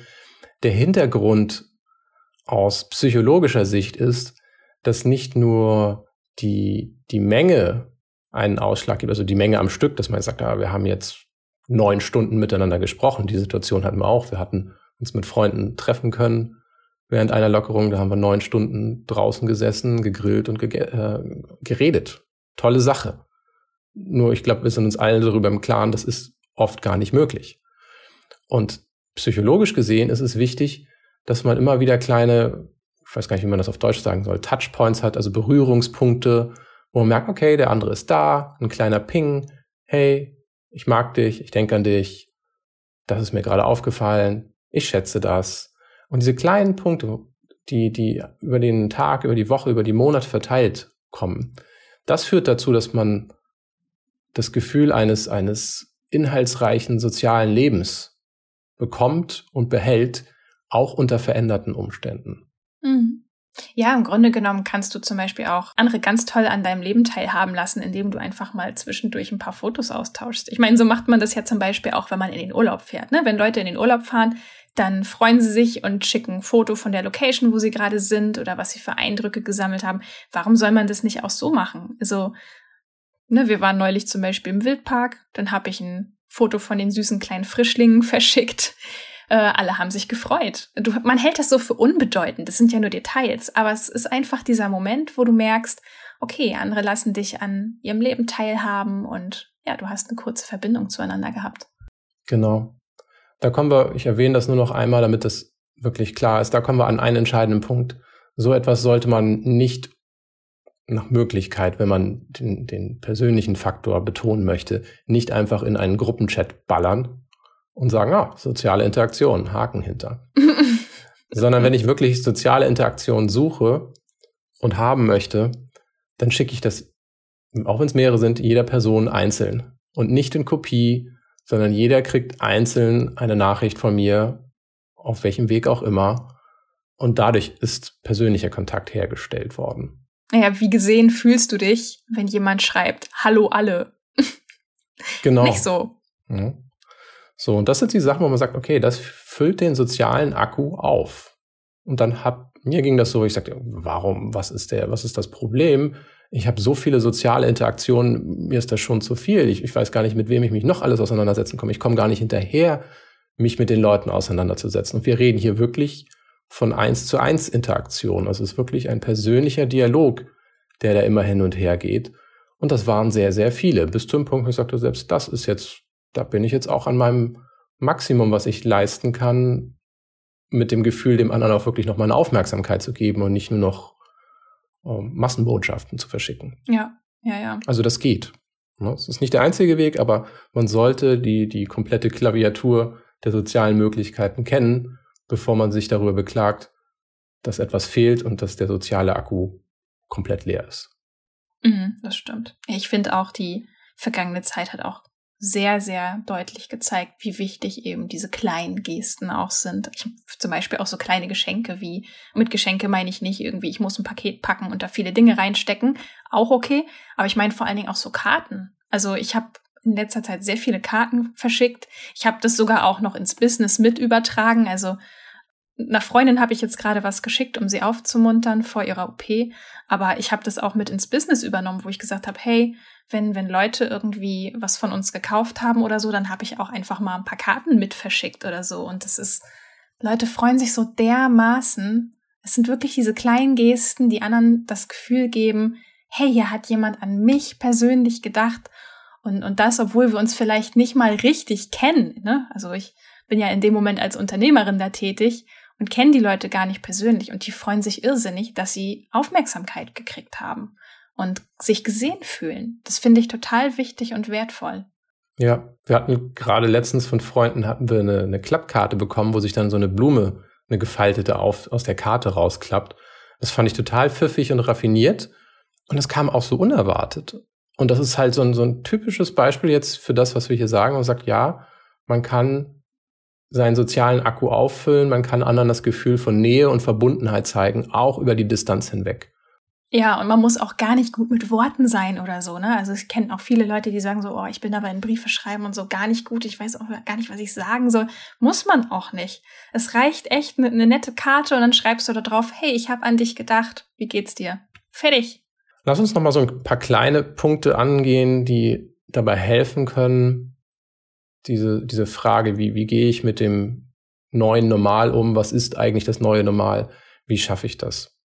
der Hintergrund aus psychologischer Sicht ist, dass nicht nur die, die Menge einen Ausschlag gibt, also die Menge am Stück, dass man sagt, ah, wir haben jetzt neun Stunden miteinander gesprochen. Die Situation hatten wir auch. Wir hatten uns mit Freunden treffen können während einer Lockerung. Da haben wir neun Stunden draußen gesessen, gegrillt und ge äh, geredet. Tolle Sache. Nur ich glaube, wir sind uns allen darüber im Klaren, das ist oft gar nicht möglich. Und psychologisch gesehen ist es wichtig, dass man immer wieder kleine ich weiß gar nicht, wie man das auf Deutsch sagen soll, Touchpoints hat, also Berührungspunkte, wo man merkt, okay, der andere ist da, ein kleiner Ping, hey, ich mag dich, ich denke an dich, das ist mir gerade aufgefallen, ich schätze das. Und diese kleinen Punkte, die, die über den Tag, über die Woche, über die Monate verteilt kommen, das führt dazu, dass man das Gefühl eines, eines inhaltsreichen sozialen Lebens bekommt und behält, auch unter veränderten Umständen. Mhm. Ja, im Grunde genommen kannst du zum Beispiel auch andere ganz toll an deinem Leben teilhaben lassen, indem du einfach mal zwischendurch ein paar Fotos austauschst. Ich meine, so macht man das ja zum Beispiel auch, wenn man in den Urlaub fährt. Ne? Wenn Leute in den Urlaub fahren, dann freuen sie sich und schicken ein Foto von der Location, wo sie gerade sind oder was sie für Eindrücke gesammelt haben. Warum soll man das nicht auch so machen? Also, ne, wir waren neulich zum Beispiel im Wildpark, dann habe ich ein Foto von den süßen kleinen Frischlingen verschickt. Äh, alle haben sich gefreut. Du, man hält das so für unbedeutend, das sind ja nur Details, aber es ist einfach dieser Moment, wo du merkst, okay, andere lassen dich an ihrem Leben teilhaben und ja, du hast eine kurze Verbindung zueinander gehabt. Genau. Da kommen wir, ich erwähne das nur noch einmal, damit das wirklich klar ist, da kommen wir an einen entscheidenden Punkt. So etwas sollte man nicht nach Möglichkeit, wenn man den, den persönlichen Faktor betonen möchte, nicht einfach in einen Gruppenchat ballern, und sagen, ah, soziale Interaktion, Haken hinter. Sondern wenn ich wirklich soziale Interaktion suche und haben möchte, dann schicke ich das, auch wenn es mehrere sind, jeder Person einzeln und nicht in Kopie, sondern jeder kriegt einzeln eine Nachricht von mir, auf welchem Weg auch immer. Und dadurch ist persönlicher Kontakt hergestellt worden. Naja, wie gesehen fühlst du dich, wenn jemand schreibt, Hallo alle? Genau. Nicht so. Mhm. So, und das sind die Sachen, wo man sagt, okay, das füllt den sozialen Akku auf. Und dann hab, mir ging das so, ich sagte, warum, was ist der, was ist das Problem? Ich habe so viele soziale Interaktionen, mir ist das schon zu viel. Ich, ich weiß gar nicht, mit wem ich mich noch alles auseinandersetzen komme. Ich komme gar nicht hinterher, mich mit den Leuten auseinanderzusetzen. Und wir reden hier wirklich von eins zu eins Interaktion. Also es ist wirklich ein persönlicher Dialog, der da immer hin und her geht. Und das waren sehr, sehr viele. Bis zum Punkt, wo ich sagte, selbst das ist jetzt, da bin ich jetzt auch an meinem Maximum, was ich leisten kann, mit dem Gefühl, dem anderen auch wirklich noch mal eine Aufmerksamkeit zu geben und nicht nur noch ähm, Massenbotschaften zu verschicken. Ja, ja, ja. Also das geht. Ne? Es ist nicht der einzige Weg, aber man sollte die, die komplette Klaviatur der sozialen Möglichkeiten kennen, bevor man sich darüber beklagt, dass etwas fehlt und dass der soziale Akku komplett leer ist. Mhm, das stimmt. Ich finde auch, die vergangene Zeit hat auch sehr, sehr deutlich gezeigt, wie wichtig eben diese kleinen Gesten auch sind. Ich, zum Beispiel auch so kleine Geschenke wie, mit Geschenke meine ich nicht irgendwie, ich muss ein Paket packen und da viele Dinge reinstecken, auch okay, aber ich meine vor allen Dingen auch so Karten. Also ich habe in letzter Zeit sehr viele Karten verschickt. Ich habe das sogar auch noch ins Business mit übertragen. Also einer Freundin habe ich jetzt gerade was geschickt, um sie aufzumuntern vor ihrer OP. Aber ich habe das auch mit ins Business übernommen, wo ich gesagt habe, hey, wenn, wenn Leute irgendwie was von uns gekauft haben oder so, dann habe ich auch einfach mal ein paar Karten mit verschickt oder so. Und das ist, Leute freuen sich so dermaßen. Es sind wirklich diese kleinen Gesten, die anderen das Gefühl geben, hey, hier hat jemand an mich persönlich gedacht. Und, und das, obwohl wir uns vielleicht nicht mal richtig kennen. Ne? Also ich bin ja in dem Moment als Unternehmerin da tätig und kenne die Leute gar nicht persönlich. Und die freuen sich irrsinnig, dass sie Aufmerksamkeit gekriegt haben und sich gesehen fühlen. Das finde ich total wichtig und wertvoll. Ja, wir hatten gerade letztens von Freunden hatten wir eine, eine Klappkarte bekommen, wo sich dann so eine Blume, eine gefaltete auf, aus der Karte rausklappt. Das fand ich total pfiffig und raffiniert. Und das kam auch so unerwartet. Und das ist halt so ein, so ein typisches Beispiel jetzt für das, was wir hier sagen. Man sagt, ja, man kann seinen sozialen Akku auffüllen, man kann anderen das Gefühl von Nähe und Verbundenheit zeigen, auch über die Distanz hinweg. Ja, und man muss auch gar nicht gut mit Worten sein oder so, ne? Also ich kenne auch viele Leute, die sagen so, oh, ich bin aber in Briefe schreiben und so gar nicht gut, ich weiß auch gar nicht, was ich sagen soll. Muss man auch nicht. Es reicht echt eine, eine nette Karte und dann schreibst du da drauf, hey, ich habe an dich gedacht, wie geht's dir? Fertig. Lass uns noch mal so ein paar kleine Punkte angehen, die dabei helfen können, diese, diese Frage, wie, wie gehe ich mit dem neuen Normal um? Was ist eigentlich das neue Normal? Wie schaffe ich das?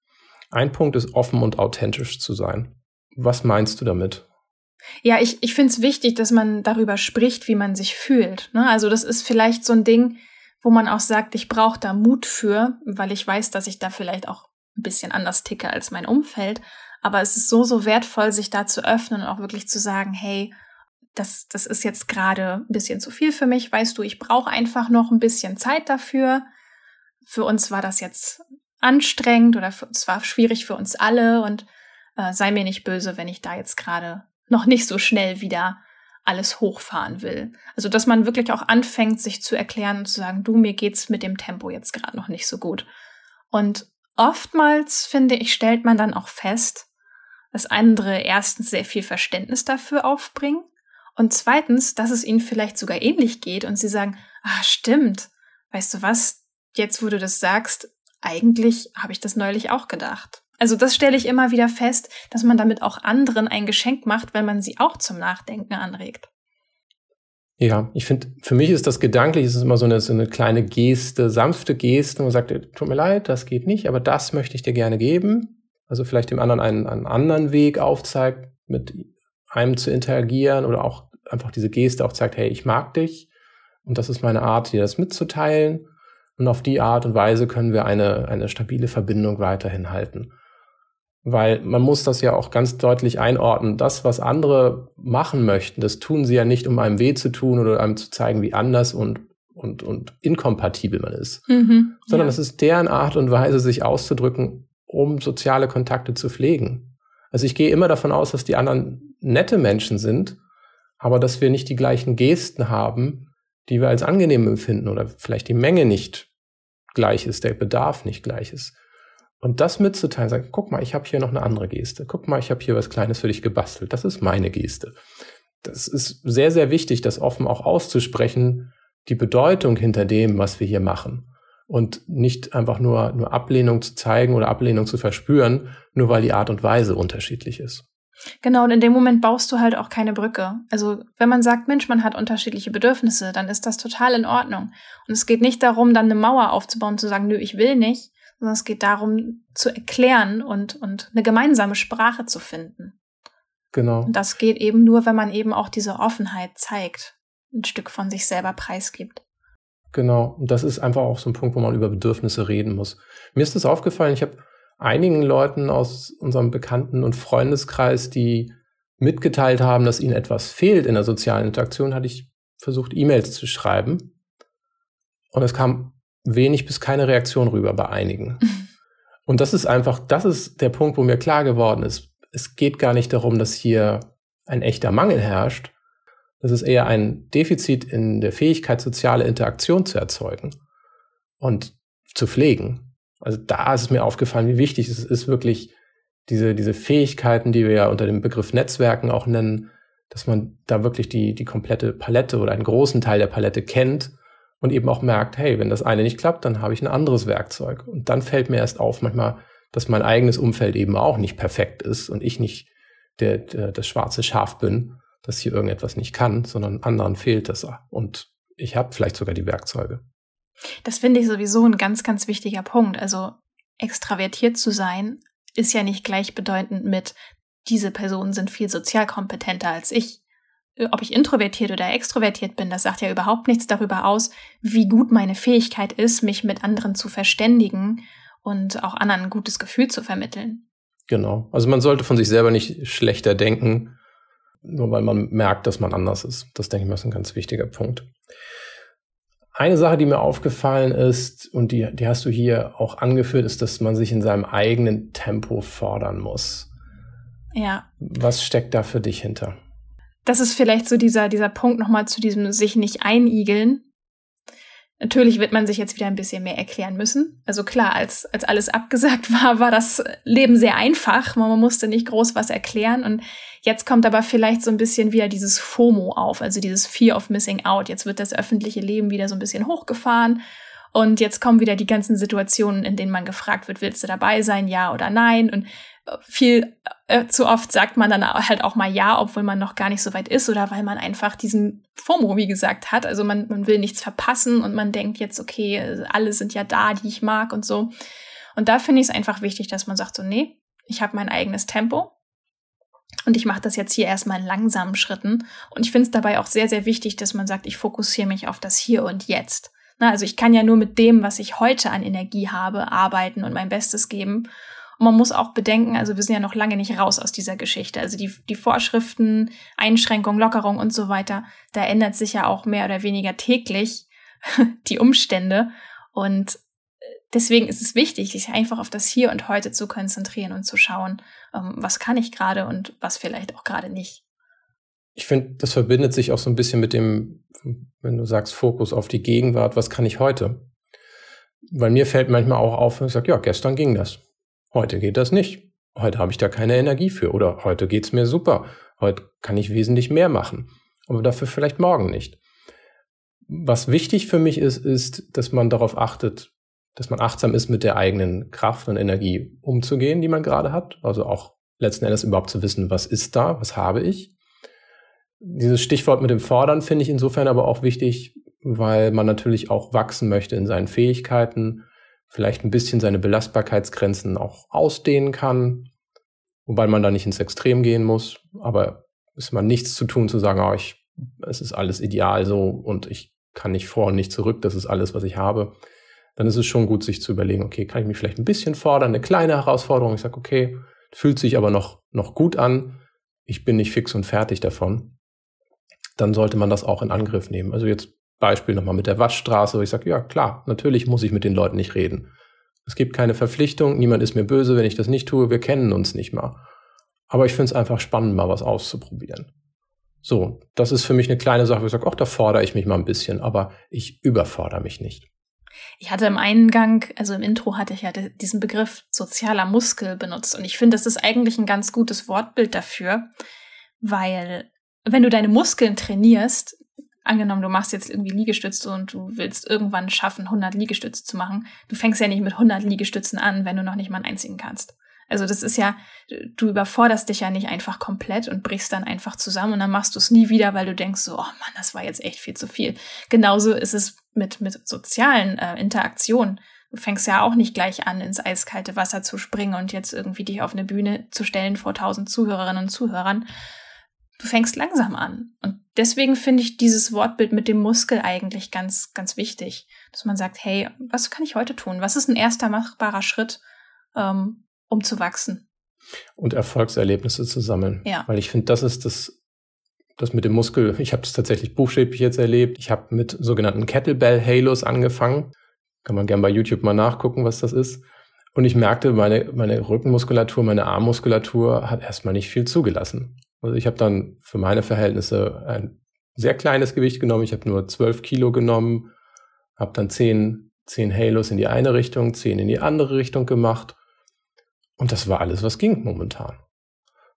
Ein Punkt ist, offen und authentisch zu sein. Was meinst du damit? Ja, ich, ich finde es wichtig, dass man darüber spricht, wie man sich fühlt. Ne? Also das ist vielleicht so ein Ding, wo man auch sagt, ich brauche da Mut für, weil ich weiß, dass ich da vielleicht auch ein bisschen anders ticke als mein Umfeld. Aber es ist so, so wertvoll, sich da zu öffnen und auch wirklich zu sagen, hey, das, das ist jetzt gerade ein bisschen zu viel für mich, weißt du, ich brauche einfach noch ein bisschen Zeit dafür. Für uns war das jetzt anstrengend oder es war schwierig für uns alle und äh, sei mir nicht böse, wenn ich da jetzt gerade noch nicht so schnell wieder alles hochfahren will. Also, dass man wirklich auch anfängt, sich zu erklären und zu sagen, du, mir geht's mit dem Tempo jetzt gerade noch nicht so gut. Und oftmals, finde ich, stellt man dann auch fest, dass andere erstens sehr viel Verständnis dafür aufbringen und zweitens, dass es ihnen vielleicht sogar ähnlich geht und sie sagen, ah, stimmt, weißt du was, jetzt wo du das sagst, eigentlich habe ich das neulich auch gedacht. Also das stelle ich immer wieder fest, dass man damit auch anderen ein Geschenk macht, wenn man sie auch zum Nachdenken anregt. Ja, ich finde, für mich ist das gedanklich, es ist immer so eine, so eine kleine Geste, sanfte Geste, man sagt, tut mir leid, das geht nicht, aber das möchte ich dir gerne geben also vielleicht dem anderen einen, einen anderen Weg aufzeigt, mit einem zu interagieren oder auch einfach diese Geste auch zeigt, hey, ich mag dich und das ist meine Art, dir das mitzuteilen. Und auf die Art und Weise können wir eine, eine stabile Verbindung weiterhin halten. Weil man muss das ja auch ganz deutlich einordnen. Das, was andere machen möchten, das tun sie ja nicht, um einem weh zu tun oder einem zu zeigen, wie anders und, und, und inkompatibel man ist. Mhm, sondern es ist deren Art und Weise, sich auszudrücken, um soziale Kontakte zu pflegen. Also ich gehe immer davon aus, dass die anderen nette Menschen sind, aber dass wir nicht die gleichen Gesten haben, die wir als angenehm empfinden oder vielleicht die Menge nicht gleich ist, der Bedarf nicht gleich ist. Und das mitzuteilen, sagen, guck mal, ich habe hier noch eine andere Geste. Guck mal, ich habe hier was Kleines für dich gebastelt. Das ist meine Geste. Das ist sehr, sehr wichtig, das offen auch auszusprechen, die Bedeutung hinter dem, was wir hier machen und nicht einfach nur, nur Ablehnung zu zeigen oder Ablehnung zu verspüren, nur weil die Art und Weise unterschiedlich ist. Genau, und in dem Moment baust du halt auch keine Brücke. Also wenn man sagt, Mensch, man hat unterschiedliche Bedürfnisse, dann ist das total in Ordnung. Und es geht nicht darum, dann eine Mauer aufzubauen, zu sagen, nö, ich will nicht, sondern es geht darum, zu erklären und, und eine gemeinsame Sprache zu finden. Genau. Und das geht eben nur, wenn man eben auch diese Offenheit zeigt, ein Stück von sich selber preisgibt. Genau. Und das ist einfach auch so ein Punkt, wo man über Bedürfnisse reden muss. Mir ist das aufgefallen, ich habe einigen Leuten aus unserem Bekannten- und Freundeskreis, die mitgeteilt haben, dass ihnen etwas fehlt in der sozialen Interaktion, hatte ich versucht, E-Mails zu schreiben. Und es kam wenig bis keine Reaktion rüber bei einigen. Und das ist einfach, das ist der Punkt, wo mir klar geworden ist, es geht gar nicht darum, dass hier ein echter Mangel herrscht. Das ist eher ein Defizit in der Fähigkeit, soziale Interaktion zu erzeugen und zu pflegen. Also da ist es mir aufgefallen, wie wichtig es ist, wirklich diese, diese Fähigkeiten, die wir ja unter dem Begriff Netzwerken auch nennen, dass man da wirklich die, die komplette Palette oder einen großen Teil der Palette kennt und eben auch merkt, hey, wenn das eine nicht klappt, dann habe ich ein anderes Werkzeug. Und dann fällt mir erst auf manchmal, dass mein eigenes Umfeld eben auch nicht perfekt ist und ich nicht der, der, das schwarze Schaf bin, das hier irgendetwas nicht kann, sondern anderen fehlt das. Und ich habe vielleicht sogar die Werkzeuge. Das finde ich sowieso ein ganz, ganz wichtiger Punkt. Also extravertiert zu sein ist ja nicht gleichbedeutend mit, diese Personen sind viel sozial kompetenter als ich. Ob ich introvertiert oder extrovertiert bin, das sagt ja überhaupt nichts darüber aus, wie gut meine Fähigkeit ist, mich mit anderen zu verständigen und auch anderen ein gutes Gefühl zu vermitteln. Genau. Also man sollte von sich selber nicht schlechter denken, nur weil man merkt, dass man anders ist. Das denke ich mal ist ein ganz wichtiger Punkt. Eine Sache, die mir aufgefallen ist, und die, die hast du hier auch angeführt, ist, dass man sich in seinem eigenen Tempo fordern muss. Ja. Was steckt da für dich hinter? Das ist vielleicht so dieser, dieser Punkt nochmal zu diesem sich nicht einigeln. Natürlich wird man sich jetzt wieder ein bisschen mehr erklären müssen. Also klar, als, als alles abgesagt war, war das Leben sehr einfach. Man musste nicht groß was erklären. Und Jetzt kommt aber vielleicht so ein bisschen wieder dieses FOMO auf, also dieses Fear of Missing Out. Jetzt wird das öffentliche Leben wieder so ein bisschen hochgefahren. Und jetzt kommen wieder die ganzen Situationen, in denen man gefragt wird, willst du dabei sein, ja oder nein? Und äh, viel äh, zu oft sagt man dann halt auch mal ja, obwohl man noch gar nicht so weit ist oder weil man einfach diesen FOMO, wie gesagt, hat. Also man, man will nichts verpassen und man denkt jetzt, okay, alle sind ja da, die ich mag und so. Und da finde ich es einfach wichtig, dass man sagt so, nee, ich habe mein eigenes Tempo. Und ich mache das jetzt hier erstmal in langsamen Schritten. Und ich finde es dabei auch sehr, sehr wichtig, dass man sagt, ich fokussiere mich auf das Hier und Jetzt. Na, also ich kann ja nur mit dem, was ich heute an Energie habe, arbeiten und mein Bestes geben. Und man muss auch bedenken, also wir sind ja noch lange nicht raus aus dieser Geschichte. Also die, die Vorschriften, Einschränkungen, Lockerung und so weiter, da ändert sich ja auch mehr oder weniger täglich die Umstände. Und deswegen ist es wichtig, sich einfach auf das Hier und Heute zu konzentrieren und zu schauen, ähm, was kann ich gerade und was vielleicht auch gerade nicht. Ich finde, das verbindet sich auch so ein bisschen mit dem, wenn du sagst, Fokus auf die Gegenwart, was kann ich heute? Weil mir fällt manchmal auch auf, ich sage, ja, gestern ging das. Heute geht das nicht. Heute habe ich da keine Energie für. Oder heute geht es mir super. Heute kann ich wesentlich mehr machen. Aber dafür vielleicht morgen nicht. Was wichtig für mich ist, ist, dass man darauf achtet, dass man achtsam ist, mit der eigenen Kraft und Energie umzugehen, die man gerade hat. Also auch letzten Endes überhaupt zu wissen, was ist da, was habe ich. Dieses Stichwort mit dem Fordern finde ich insofern aber auch wichtig, weil man natürlich auch wachsen möchte in seinen Fähigkeiten, vielleicht ein bisschen seine Belastbarkeitsgrenzen auch ausdehnen kann, wobei man da nicht ins Extrem gehen muss. Aber ist man nichts zu tun, zu sagen, oh, ich, es ist alles ideal so und ich kann nicht vor und nicht zurück, das ist alles, was ich habe dann ist es schon gut, sich zu überlegen, okay, kann ich mich vielleicht ein bisschen fordern, eine kleine Herausforderung. Ich sage, okay, fühlt sich aber noch, noch gut an, ich bin nicht fix und fertig davon. Dann sollte man das auch in Angriff nehmen. Also jetzt Beispiel nochmal mit der Waschstraße, wo ich sage, ja klar, natürlich muss ich mit den Leuten nicht reden. Es gibt keine Verpflichtung, niemand ist mir böse, wenn ich das nicht tue, wir kennen uns nicht mal. Aber ich finde es einfach spannend, mal was auszuprobieren. So, das ist für mich eine kleine Sache, wo ich sage, ach, da fordere ich mich mal ein bisschen, aber ich überfordere mich nicht. Ich hatte im Eingang, also im Intro hatte ich ja diesen Begriff sozialer Muskel benutzt und ich finde, das ist eigentlich ein ganz gutes Wortbild dafür, weil wenn du deine Muskeln trainierst, angenommen, du machst jetzt irgendwie Liegestütze und du willst irgendwann schaffen, 100 Liegestütze zu machen, du fängst ja nicht mit 100 Liegestützen an, wenn du noch nicht mal einen einzigen kannst. Also das ist ja, du überforderst dich ja nicht einfach komplett und brichst dann einfach zusammen und dann machst du es nie wieder, weil du denkst so, oh Mann, das war jetzt echt viel zu viel. Genauso ist es mit, mit sozialen äh, Interaktionen. Du fängst ja auch nicht gleich an, ins eiskalte Wasser zu springen und jetzt irgendwie dich auf eine Bühne zu stellen vor tausend Zuhörerinnen und Zuhörern. Du fängst langsam an. Und deswegen finde ich dieses Wortbild mit dem Muskel eigentlich ganz, ganz wichtig. Dass man sagt, hey, was kann ich heute tun? Was ist ein erster machbarer Schritt, ähm, um zu wachsen? Und Erfolgserlebnisse zu sammeln. Ja. Weil ich finde, das ist das, das mit dem Muskel. Ich habe es tatsächlich buchstäblich jetzt erlebt. Ich habe mit sogenannten Kettlebell-Halos angefangen. Kann man gerne bei YouTube mal nachgucken, was das ist. Und ich merkte, meine, meine Rückenmuskulatur, meine Armmuskulatur hat erstmal nicht viel zugelassen. Also ich habe dann für meine Verhältnisse ein sehr kleines Gewicht genommen. Ich habe nur 12 Kilo genommen, habe dann 10, 10 Halos in die eine Richtung, 10 in die andere Richtung gemacht. Und das war alles, was ging momentan.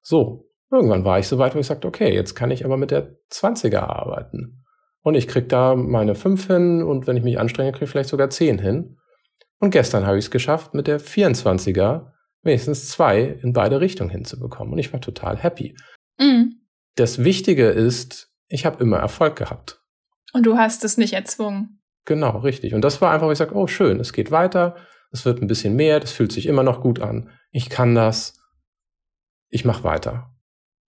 So, irgendwann war ich so weit, wo ich sagte, okay, jetzt kann ich aber mit der 20er arbeiten. Und ich krieg da meine 5 hin und wenn ich mich anstrenge, kriege ich vielleicht sogar 10 hin. Und gestern habe ich es geschafft, mit der 24er wenigstens zwei in beide Richtungen hinzubekommen. Und ich war total happy. Mhm. Das Wichtige ist, ich habe immer Erfolg gehabt. Und du hast es nicht erzwungen. Genau, richtig. Und das war einfach, wo ich sage, oh schön, es geht weiter, es wird ein bisschen mehr, das fühlt sich immer noch gut an. Ich kann das, ich mache weiter.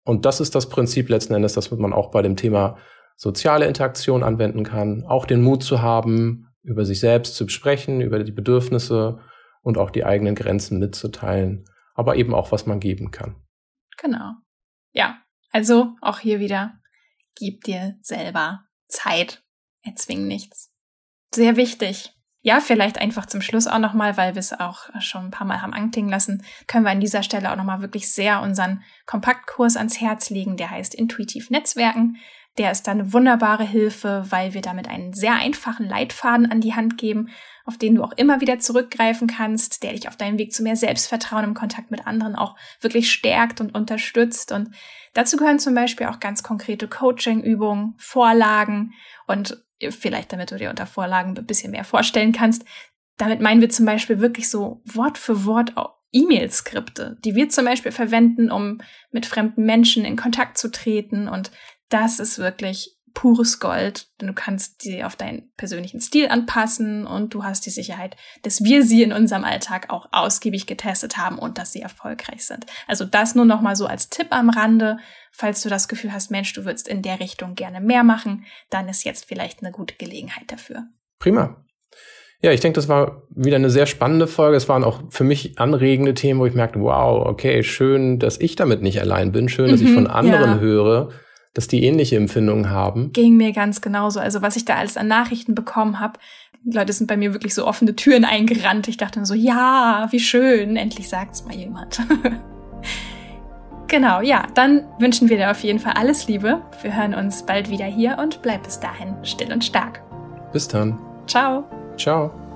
Und das ist das Prinzip letzten Endes, das man auch bei dem Thema soziale Interaktion anwenden kann, auch den Mut zu haben, über sich selbst zu sprechen, über die Bedürfnisse und auch die eigenen Grenzen mitzuteilen, aber eben auch, was man geben kann. Genau. Ja, also auch hier wieder, gib dir selber Zeit, erzwing nichts. Sehr wichtig. Ja, vielleicht einfach zum Schluss auch nochmal, weil wir es auch schon ein paar Mal haben anklingen lassen, können wir an dieser Stelle auch nochmal wirklich sehr unseren Kompaktkurs ans Herz legen, der heißt Intuitiv Netzwerken. Der ist dann eine wunderbare Hilfe, weil wir damit einen sehr einfachen Leitfaden an die Hand geben, auf den du auch immer wieder zurückgreifen kannst, der dich auf deinem Weg zu mehr Selbstvertrauen im Kontakt mit anderen auch wirklich stärkt und unterstützt. Und dazu gehören zum Beispiel auch ganz konkrete Coaching-Übungen, Vorlagen und vielleicht, damit du dir unter Vorlagen ein bisschen mehr vorstellen kannst. Damit meinen wir zum Beispiel wirklich so Wort für Wort E-Mail-Skripte, die wir zum Beispiel verwenden, um mit fremden Menschen in Kontakt zu treten und das ist wirklich pures Gold, denn du kannst sie auf deinen persönlichen Stil anpassen und du hast die Sicherheit, dass wir sie in unserem Alltag auch ausgiebig getestet haben und dass sie erfolgreich sind. Also das nur noch mal so als Tipp am Rande, falls du das Gefühl hast, Mensch, du würdest in der Richtung gerne mehr machen, dann ist jetzt vielleicht eine gute Gelegenheit dafür. Prima. Ja, ich denke, das war wieder eine sehr spannende Folge. Es waren auch für mich anregende Themen, wo ich merkte, wow, okay, schön, dass ich damit nicht allein bin. Schön, dass mhm, ich von anderen ja. höre dass die ähnliche Empfindungen haben. Ging mir ganz genauso. Also was ich da alles an Nachrichten bekommen habe, Leute sind bei mir wirklich so offene Türen eingerannt. Ich dachte so, ja, wie schön, endlich sagt's mal jemand. genau, ja, dann wünschen wir dir auf jeden Fall alles Liebe. Wir hören uns bald wieder hier und bleib bis dahin still und stark. Bis dann. Ciao. Ciao.